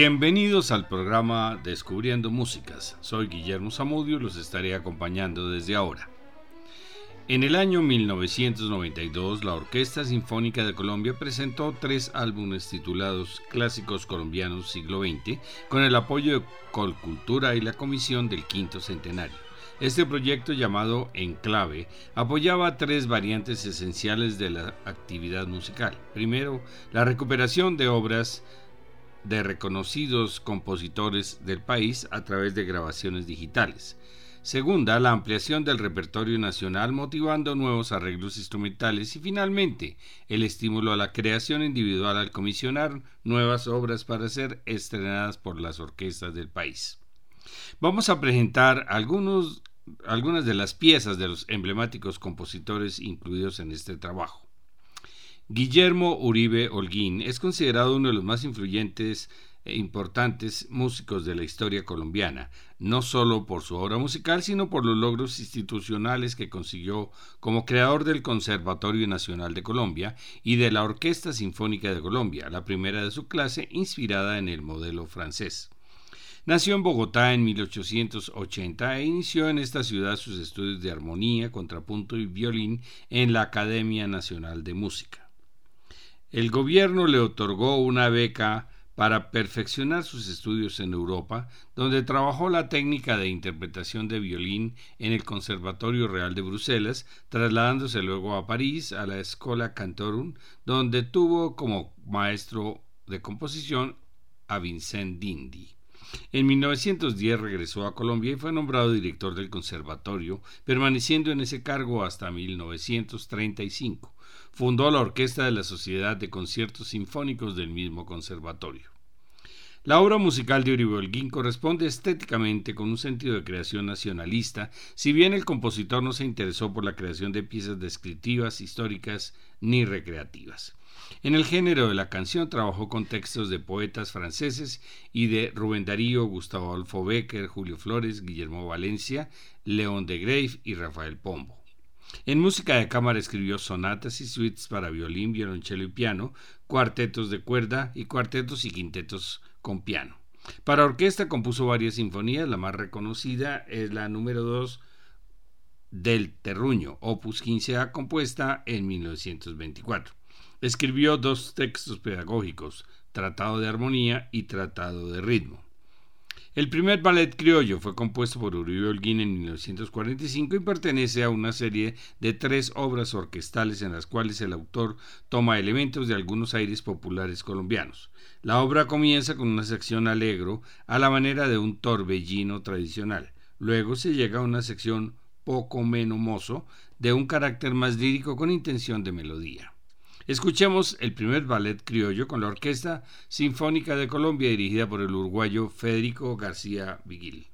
Bienvenidos al programa Descubriendo Músicas. Soy Guillermo Zamudio y los estaré acompañando desde ahora. En el año 1992, la Orquesta Sinfónica de Colombia presentó tres álbumes titulados Clásicos Colombianos Siglo XX con el apoyo de Colcultura y la Comisión del Quinto Centenario. Este proyecto llamado Enclave apoyaba tres variantes esenciales de la actividad musical. Primero, la recuperación de obras de reconocidos compositores del país a través de grabaciones digitales. Segunda, la ampliación del repertorio nacional motivando nuevos arreglos instrumentales y finalmente el estímulo a la creación individual al comisionar nuevas obras para ser estrenadas por las orquestas del país. Vamos a presentar algunas de las piezas de los emblemáticos compositores incluidos en este trabajo. Guillermo Uribe Holguín es considerado uno de los más influyentes e importantes músicos de la historia colombiana, no solo por su obra musical, sino por los logros institucionales que consiguió como creador del Conservatorio Nacional de Colombia y de la Orquesta Sinfónica de Colombia, la primera de su clase inspirada en el modelo francés. Nació en Bogotá en 1880 e inició en esta ciudad sus estudios de armonía, contrapunto y violín en la Academia Nacional de Música. El gobierno le otorgó una beca para perfeccionar sus estudios en Europa, donde trabajó la técnica de interpretación de violín en el Conservatorio Real de Bruselas, trasladándose luego a París, a la Escola Cantorum, donde tuvo como maestro de composición a Vincent Dindi. En 1910 regresó a Colombia y fue nombrado director del conservatorio, permaneciendo en ese cargo hasta 1935. Fundó la orquesta de la Sociedad de Conciertos Sinfónicos del mismo conservatorio. La obra musical de Uribe Holguín corresponde estéticamente con un sentido de creación nacionalista, si bien el compositor no se interesó por la creación de piezas descriptivas, históricas ni recreativas. En el género de la canción trabajó con textos de poetas franceses y de Rubén Darío, Gustavo Adolfo Becker, Julio Flores, Guillermo Valencia, León de Grave y Rafael Pombo. En música de cámara escribió sonatas y suites para violín, violonchelo y piano, cuartetos de cuerda y cuartetos y quintetos con piano. Para orquesta compuso varias sinfonías, la más reconocida es la número 2 del Terruño, opus 15A, compuesta en 1924. Escribió dos textos pedagógicos, Tratado de Armonía y Tratado de Ritmo. El primer ballet criollo fue compuesto por Uribe Holguín en 1945 y pertenece a una serie de tres obras orquestales en las cuales el autor toma elementos de algunos aires populares colombianos. La obra comienza con una sección alegro a la manera de un torbellino tradicional. Luego se llega a una sección poco menos mozo de un carácter más lírico con intención de melodía. Escuchemos el primer ballet criollo con la Orquesta Sinfónica de Colombia dirigida por el uruguayo Federico García Vigil.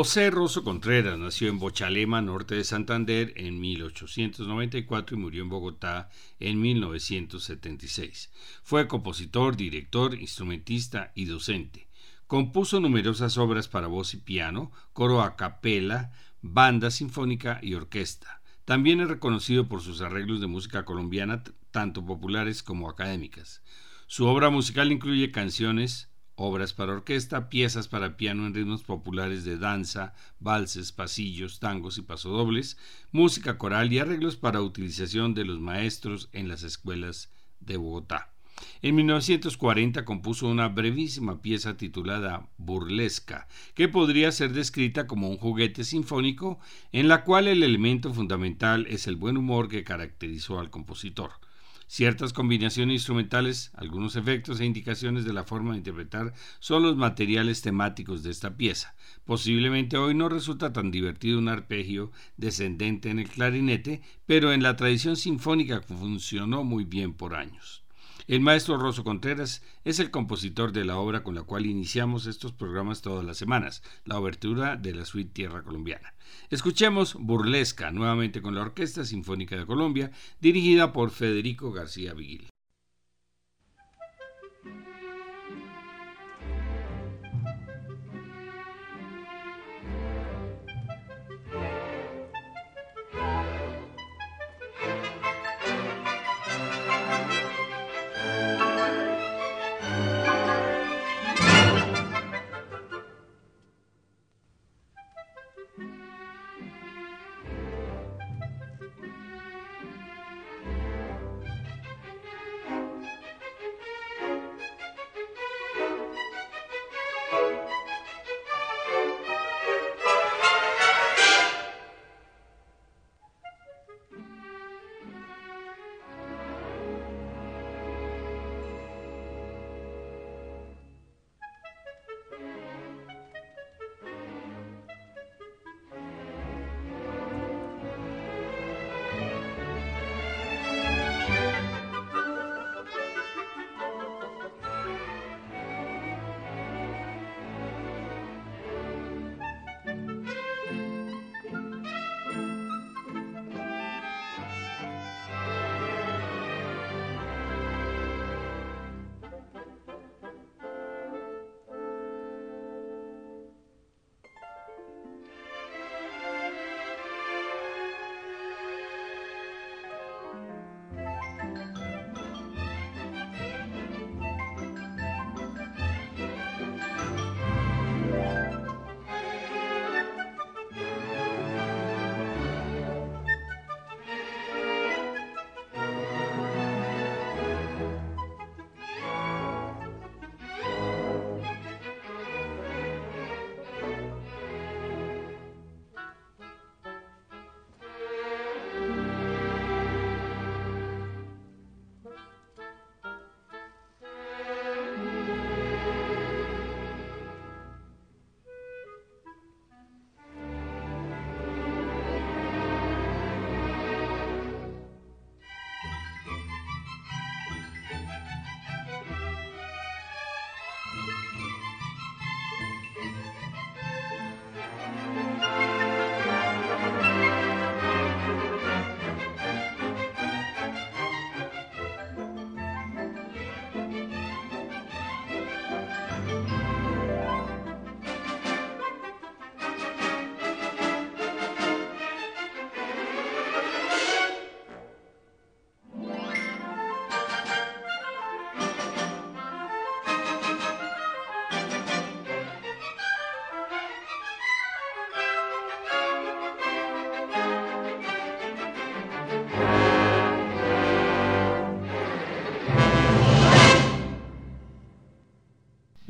José Rosso Contreras nació en Bochalema, norte de Santander, en 1894 y murió en Bogotá en 1976. Fue compositor, director, instrumentista y docente. Compuso numerosas obras para voz y piano, coro a capela, banda sinfónica y orquesta. También es reconocido por sus arreglos de música colombiana, tanto populares como académicas. Su obra musical incluye canciones, obras para orquesta, piezas para piano en ritmos populares de danza, valses, pasillos, tangos y pasodobles, música coral y arreglos para utilización de los maestros en las escuelas de Bogotá. En 1940 compuso una brevísima pieza titulada Burlesca, que podría ser descrita como un juguete sinfónico en la cual el elemento fundamental es el buen humor que caracterizó al compositor ciertas combinaciones instrumentales, algunos efectos e indicaciones de la forma de interpretar son los materiales temáticos de esta pieza. Posiblemente hoy no resulta tan divertido un arpegio descendente en el clarinete, pero en la tradición sinfónica funcionó muy bien por años. El maestro Rosso Contreras es el compositor de la obra con la cual iniciamos estos programas todas las semanas, la obertura de la suite Tierra Colombiana. Escuchemos Burlesca nuevamente con la Orquesta Sinfónica de Colombia, dirigida por Federico García Vigil.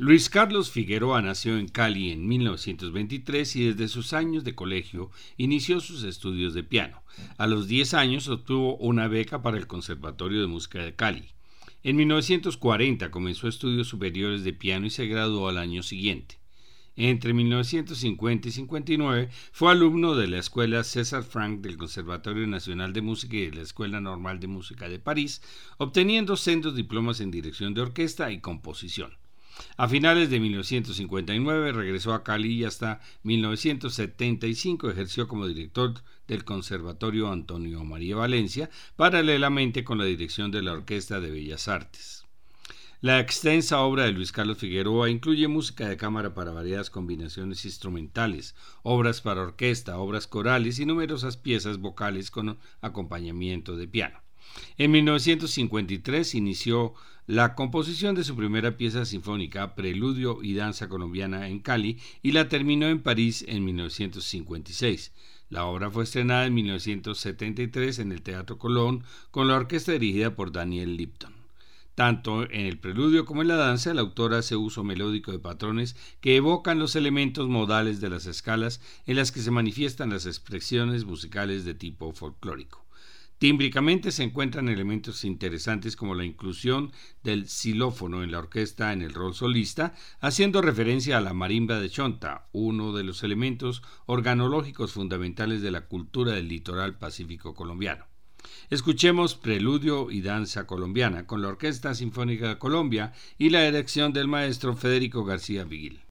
Luis Carlos Figueroa nació en Cali en 1923 y desde sus años de colegio inició sus estudios de piano. A los 10 años obtuvo una beca para el Conservatorio de Música de Cali. En 1940 comenzó estudios superiores de piano y se graduó al año siguiente. Entre 1950 y 59 fue alumno de la Escuela César Franck del Conservatorio Nacional de Música y de la Escuela Normal de Música de París, obteniendo sendos diplomas en dirección de orquesta y composición. A finales de 1959 regresó a Cali y hasta 1975 ejerció como director del Conservatorio Antonio María Valencia, paralelamente con la dirección de la Orquesta de Bellas Artes. La extensa obra de Luis Carlos Figueroa incluye música de cámara para variadas combinaciones instrumentales, obras para orquesta, obras corales y numerosas piezas vocales con acompañamiento de piano. En 1953 inició la composición de su primera pieza sinfónica, Preludio y Danza Colombiana en Cali, y la terminó en París en 1956. La obra fue estrenada en 1973 en el Teatro Colón con la orquesta dirigida por Daniel Lipton. Tanto en el preludio como en la danza, la autora hace uso melódico de patrones que evocan los elementos modales de las escalas en las que se manifiestan las expresiones musicales de tipo folclórico. Tímbricamente se encuentran elementos interesantes como la inclusión del xilófono en la orquesta en el rol solista, haciendo referencia a la marimba de Chonta, uno de los elementos organológicos fundamentales de la cultura del litoral pacífico colombiano. Escuchemos Preludio y Danza Colombiana con la Orquesta Sinfónica de Colombia y la dirección del maestro Federico García Vigil.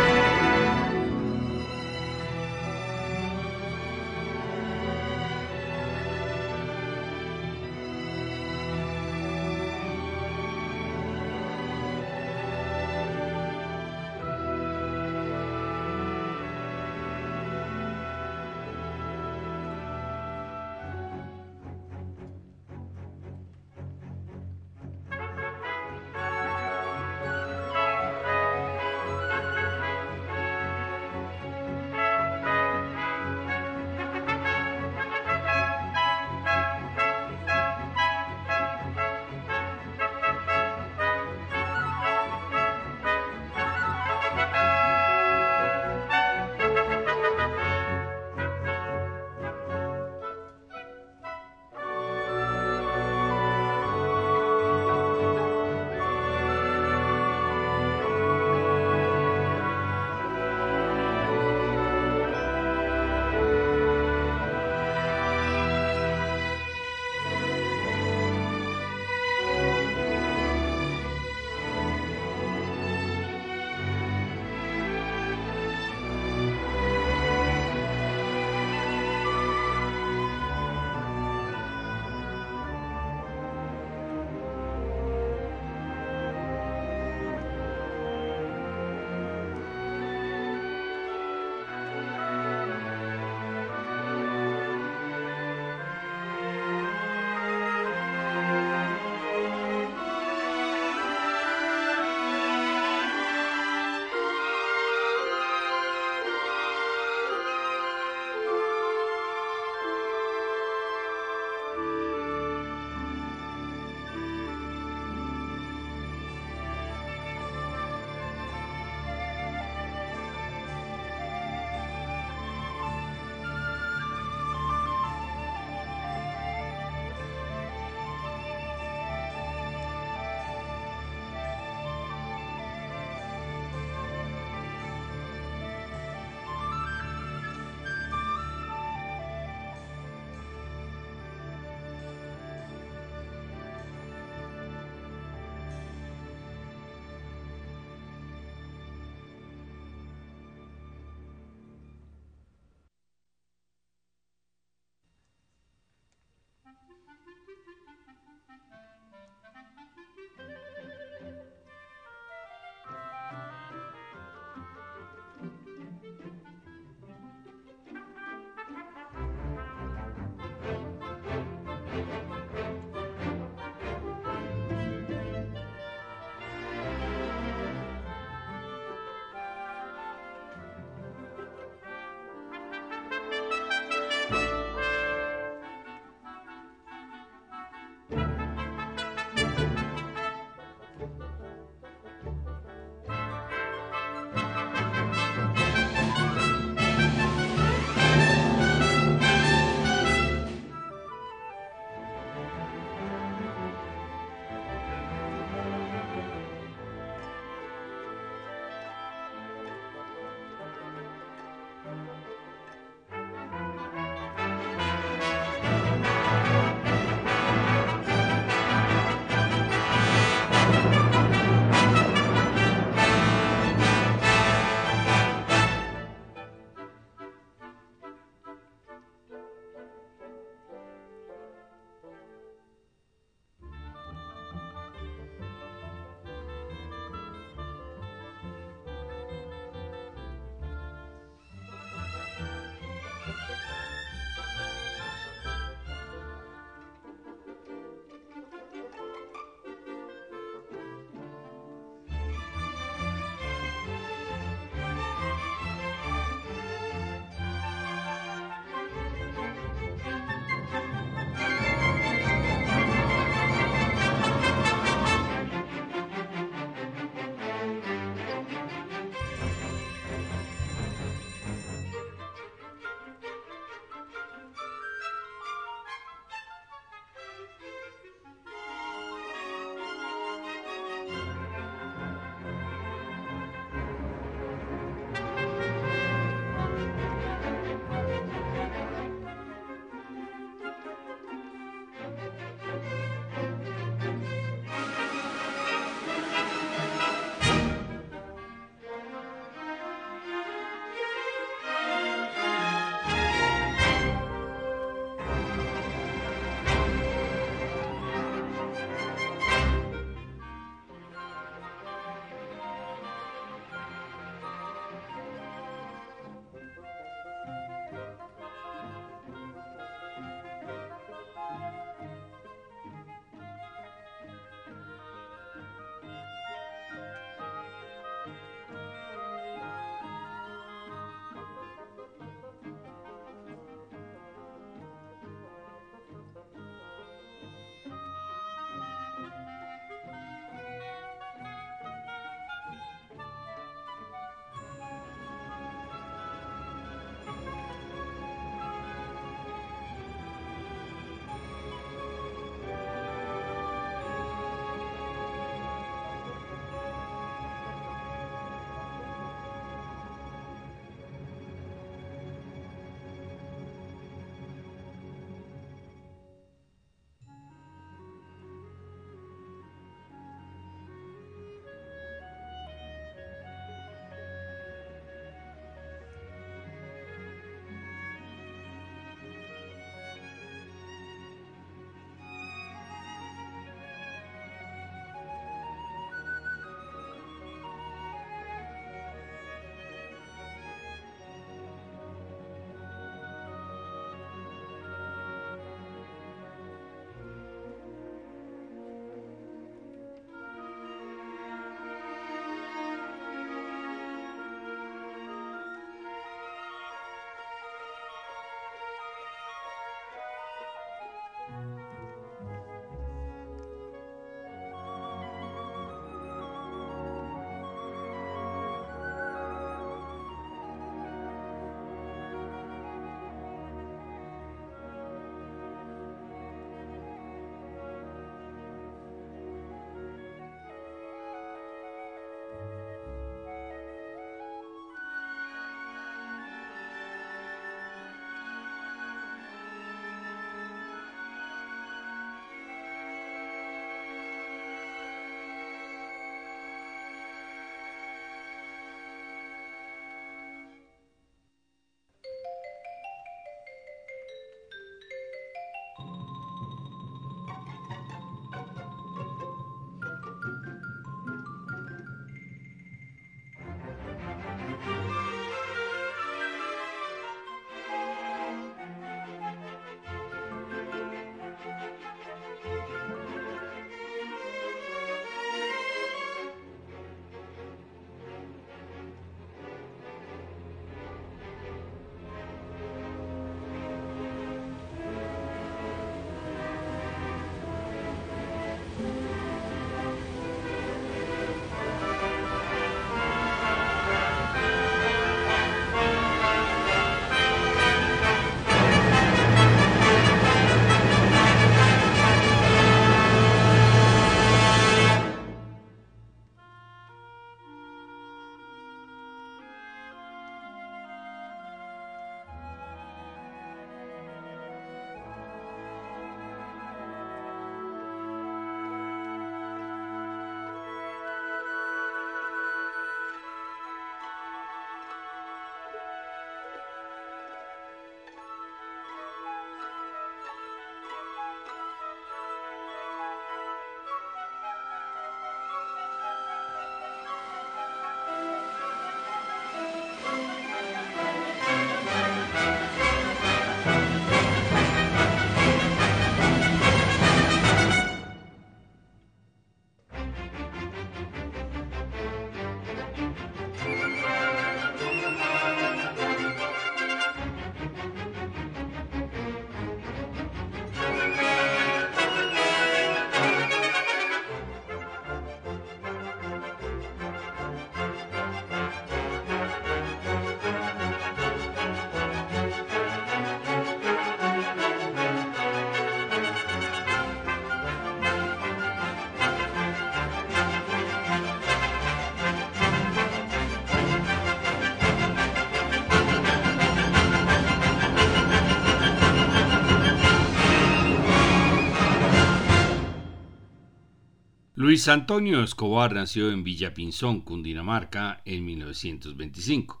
Luis Antonio Escobar nació en Villa Pinzón, Cundinamarca, en 1925.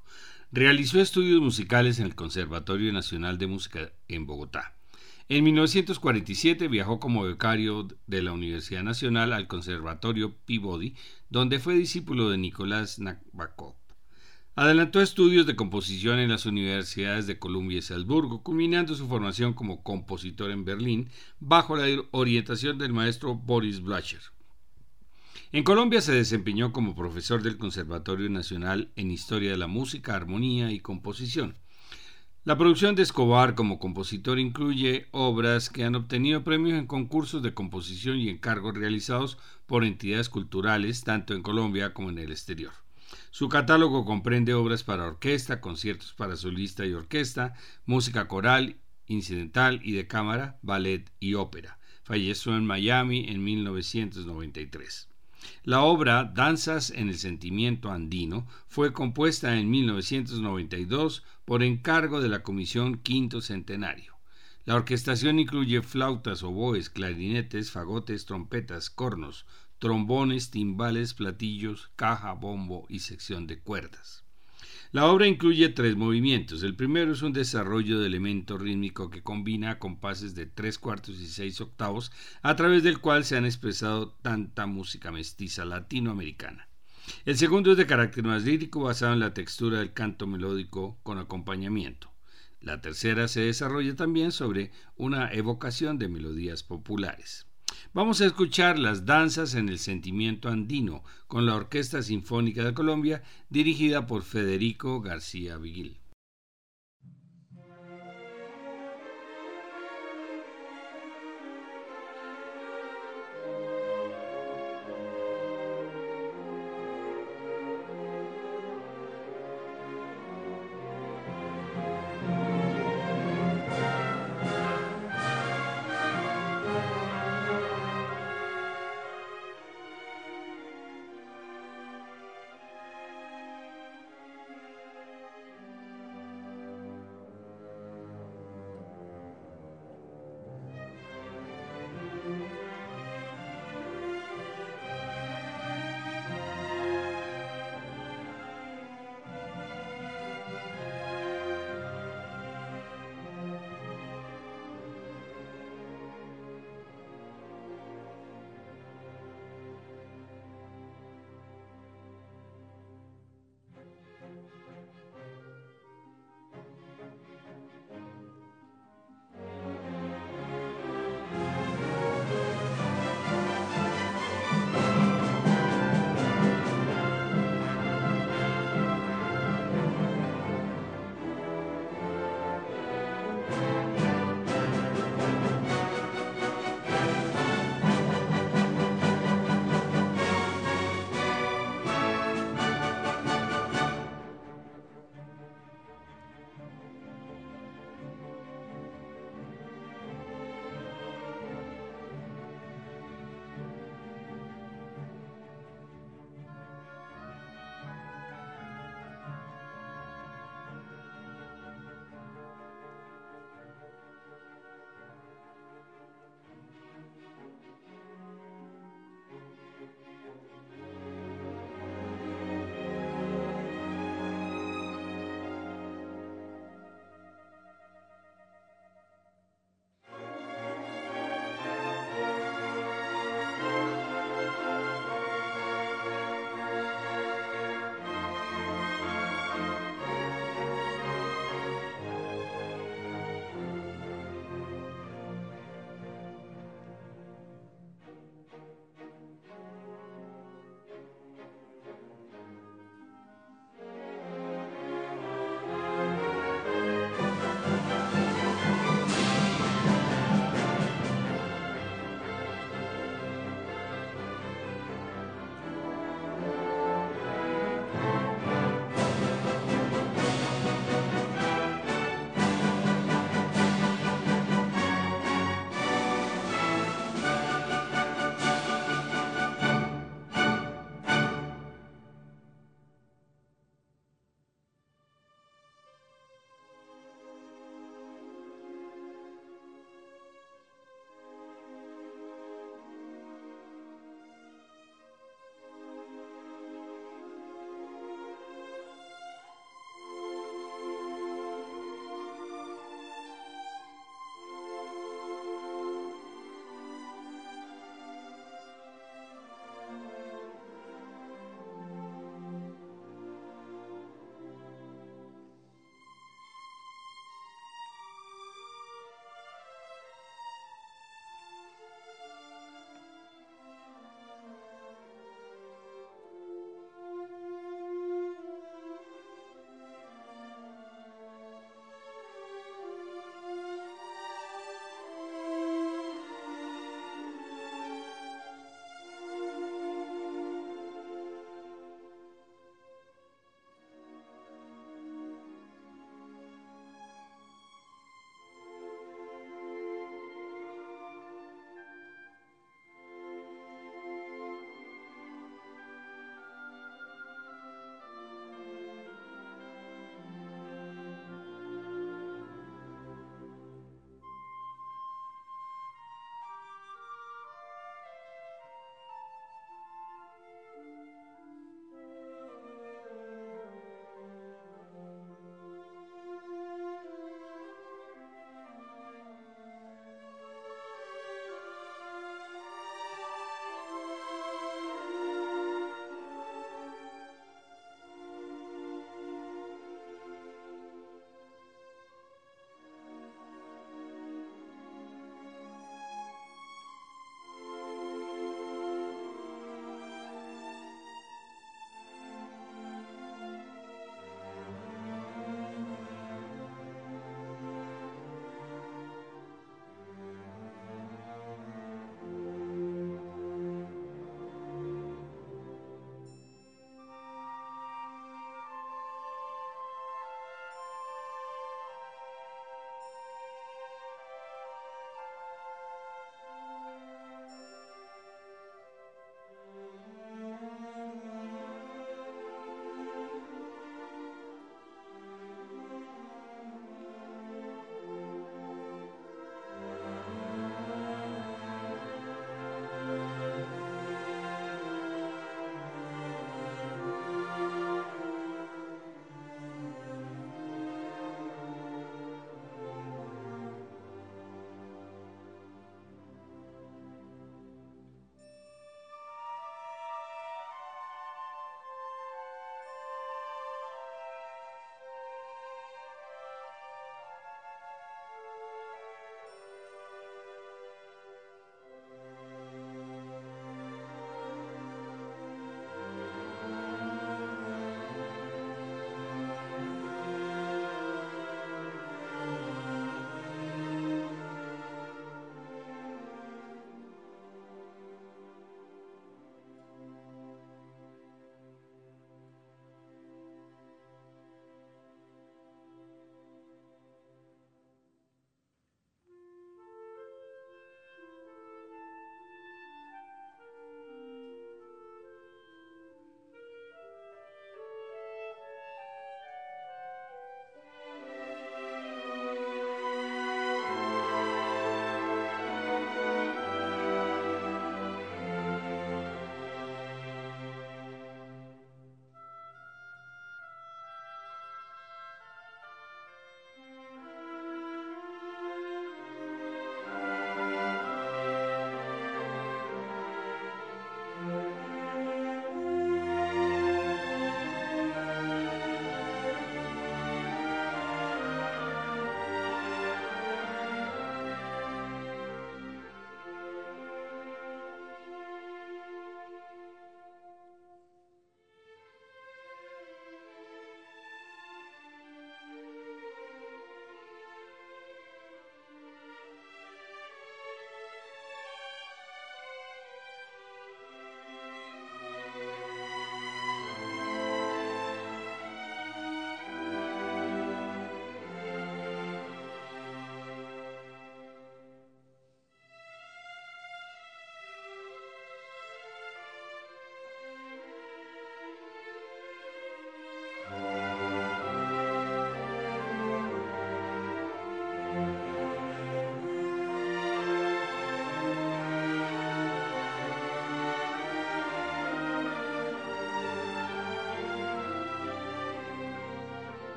Realizó estudios musicales en el Conservatorio Nacional de Música en Bogotá. En 1947 viajó como becario de la Universidad Nacional al Conservatorio Peabody, donde fue discípulo de Nicolás Nabokov. Adelantó estudios de composición en las universidades de Columbia y Salzburgo, culminando su formación como compositor en Berlín bajo la orientación del maestro Boris Blacher. En Colombia se desempeñó como profesor del Conservatorio Nacional en Historia de la Música, Armonía y Composición. La producción de Escobar como compositor incluye obras que han obtenido premios en concursos de composición y encargos realizados por entidades culturales tanto en Colombia como en el exterior. Su catálogo comprende obras para orquesta, conciertos para solista y orquesta, música coral, incidental y de cámara, ballet y ópera. Falleció en Miami en 1993. La obra Danzas en el Sentimiento Andino fue compuesta en 1992 por encargo de la Comisión Quinto Centenario. La orquestación incluye flautas, oboes, clarinetes, fagotes, trompetas, cornos, trombones, timbales, platillos, caja, bombo y sección de cuerdas. La obra incluye tres movimientos. El primero es un desarrollo de elemento rítmico que combina compases de tres cuartos y seis octavos, a través del cual se han expresado tanta música mestiza latinoamericana. El segundo es de carácter más lírico, basado en la textura del canto melódico con acompañamiento. La tercera se desarrolla también sobre una evocación de melodías populares. Vamos a escuchar las danzas en el sentimiento andino con la Orquesta Sinfónica de Colombia dirigida por Federico García Vigil.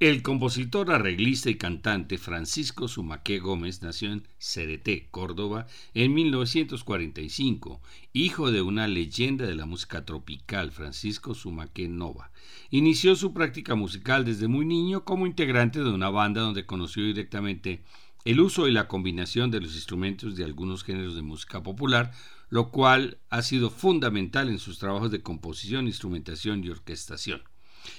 El compositor, arreglista y cantante Francisco Sumaqué Gómez nació en Cereté, Córdoba, en 1945, hijo de una leyenda de la música tropical, Francisco Sumaqué Nova. Inició su práctica musical desde muy niño como integrante de una banda donde conoció directamente el uso y la combinación de los instrumentos de algunos géneros de música popular, lo cual ha sido fundamental en sus trabajos de composición, instrumentación y orquestación.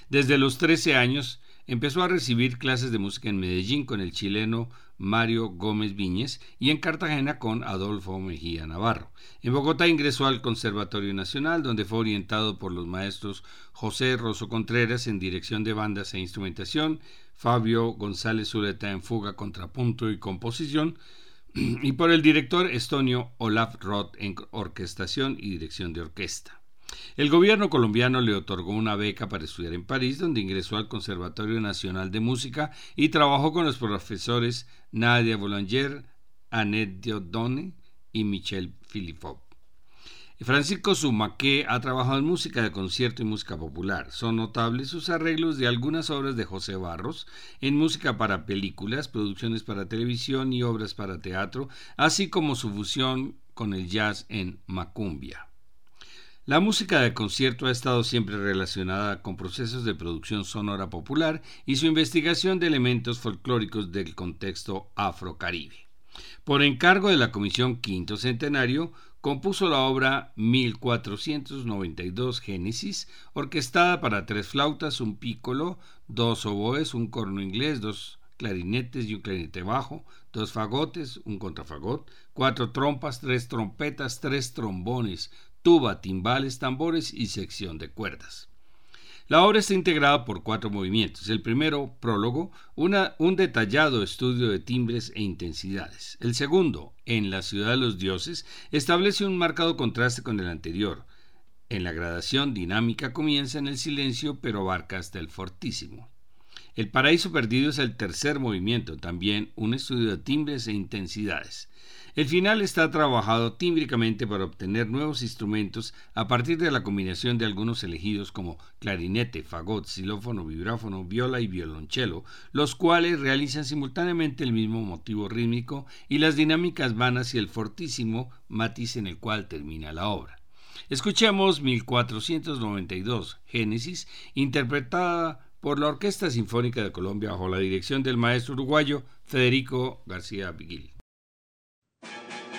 Desde los 13 años, Empezó a recibir clases de música en Medellín con el chileno Mario Gómez Viñez y en Cartagena con Adolfo Mejía Navarro. En Bogotá ingresó al Conservatorio Nacional, donde fue orientado por los maestros José Rosso Contreras en dirección de bandas e instrumentación, Fabio González Zuleta en fuga, contrapunto y composición, y por el director estonio Olaf Roth en orquestación y dirección de orquesta. El gobierno colombiano le otorgó una beca para estudiar en París, donde ingresó al Conservatorio Nacional de Música y trabajó con los profesores Nadia Boulanger, Annette Diodone y Michel Philippot. Francisco Zumaque ha trabajado en música de concierto y música popular. Son notables sus arreglos de algunas obras de José Barros, en música para películas, producciones para televisión y obras para teatro, así como su fusión con el jazz en Macumbia. La música de concierto ha estado siempre relacionada con procesos de producción sonora popular y su investigación de elementos folclóricos del contexto afrocaribe. Por encargo de la Comisión Quinto Centenario, compuso la obra 1492 Génesis, orquestada para tres flautas, un pícolo, dos oboes, un corno inglés, dos clarinetes y un clarinete bajo, dos fagotes, un contrafagot, cuatro trompas, tres trompetas, tres trombones, tuba, timbales, tambores y sección de cuerdas. La obra está integrada por cuatro movimientos. El primero, prólogo, un detallado estudio de timbres e intensidades. El segundo, en la ciudad de los dioses, establece un marcado contraste con el anterior. En la gradación dinámica comienza en el silencio, pero abarca hasta el fortísimo. El paraíso perdido es el tercer movimiento, también un estudio de timbres e intensidades. El final está trabajado tímbricamente para obtener nuevos instrumentos a partir de la combinación de algunos elegidos como clarinete, fagot, xilófono, vibráfono, viola y violonchelo, los cuales realizan simultáneamente el mismo motivo rítmico y las dinámicas van hacia el fortísimo matiz en el cual termina la obra. Escuchemos 1492 Génesis, interpretada por la Orquesta Sinfónica de Colombia bajo la dirección del maestro uruguayo Federico García Vigil. Thank you.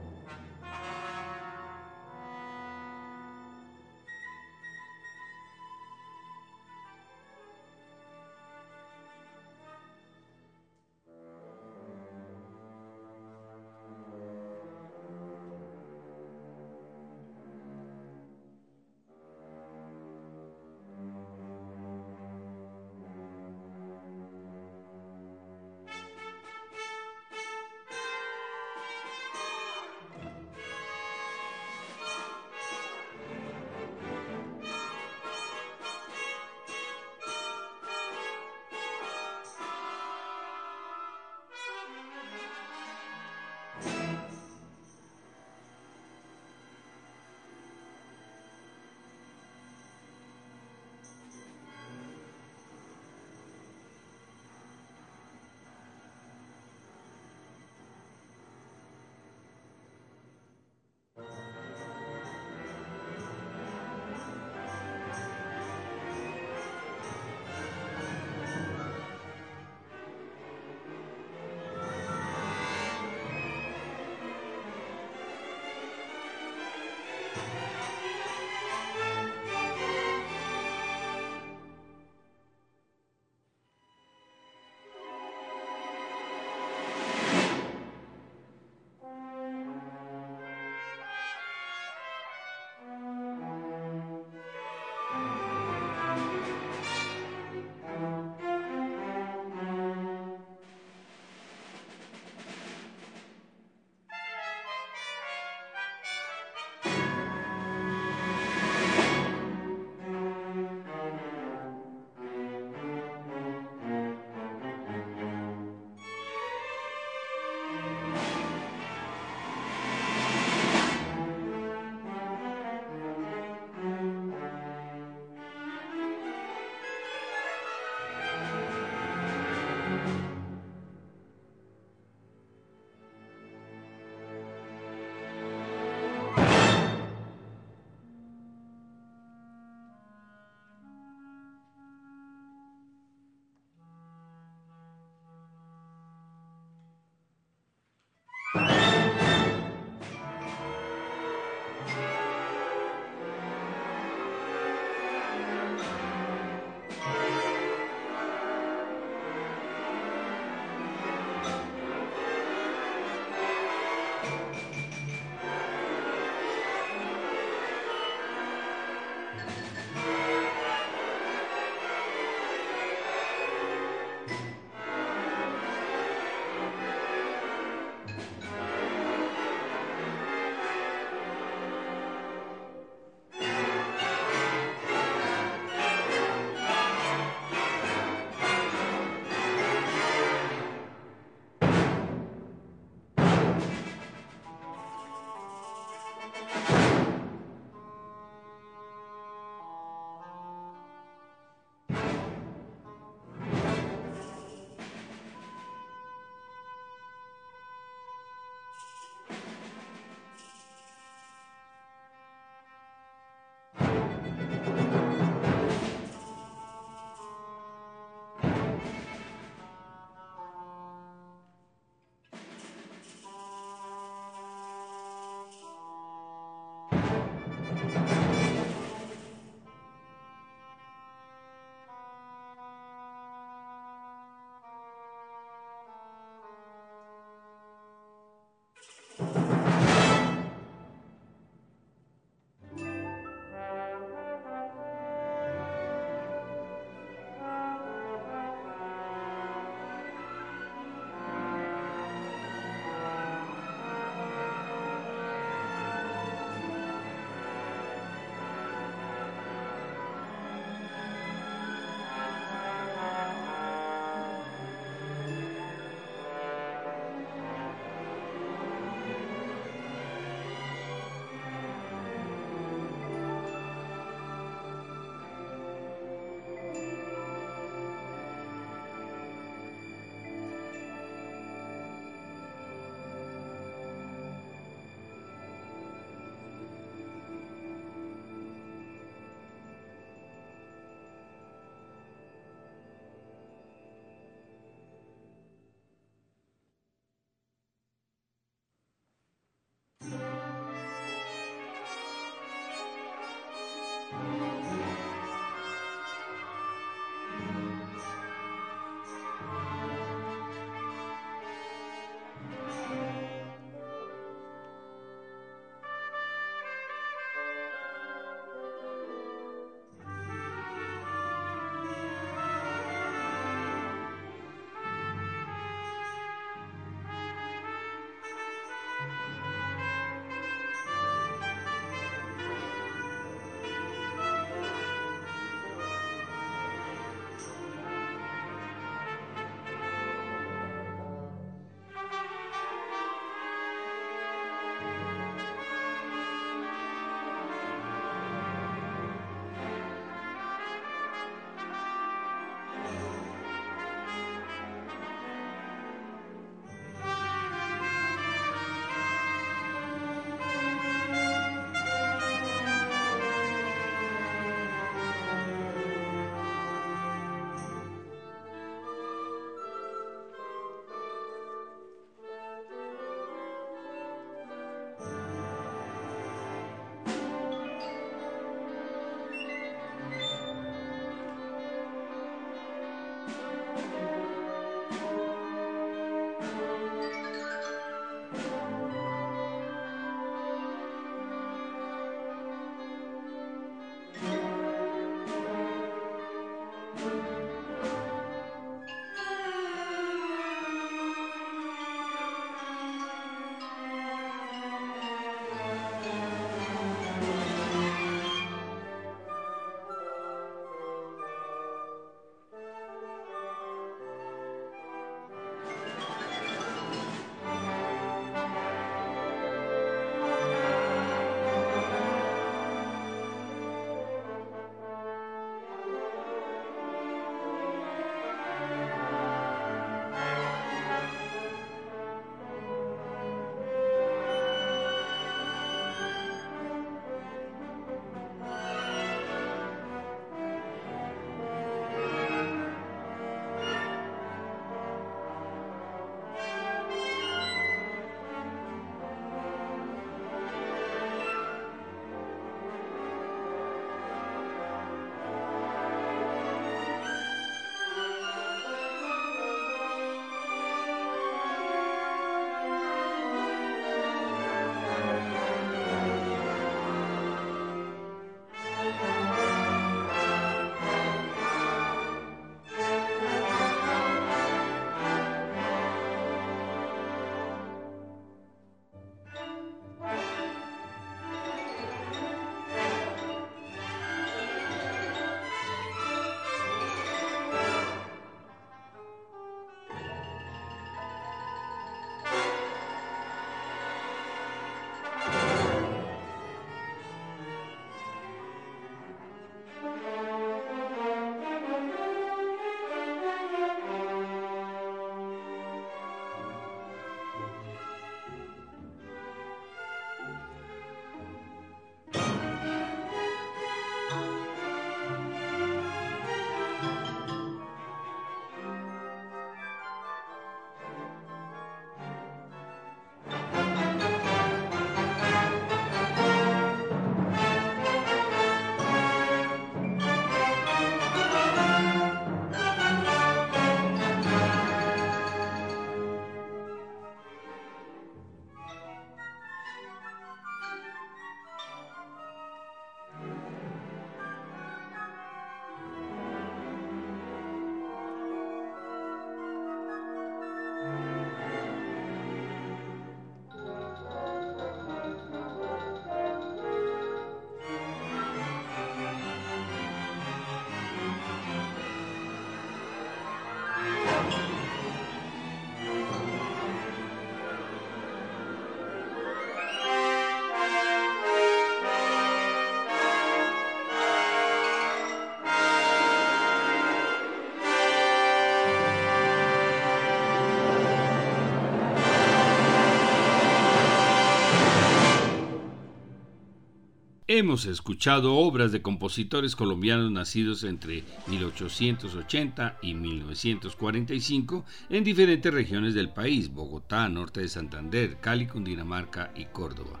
Hemos escuchado obras de compositores colombianos nacidos entre 1880 y 1945 en diferentes regiones del país, Bogotá, norte de Santander, Cali, Cundinamarca y Córdoba.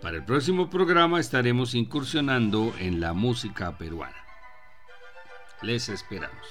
Para el próximo programa estaremos incursionando en la música peruana. Les esperamos.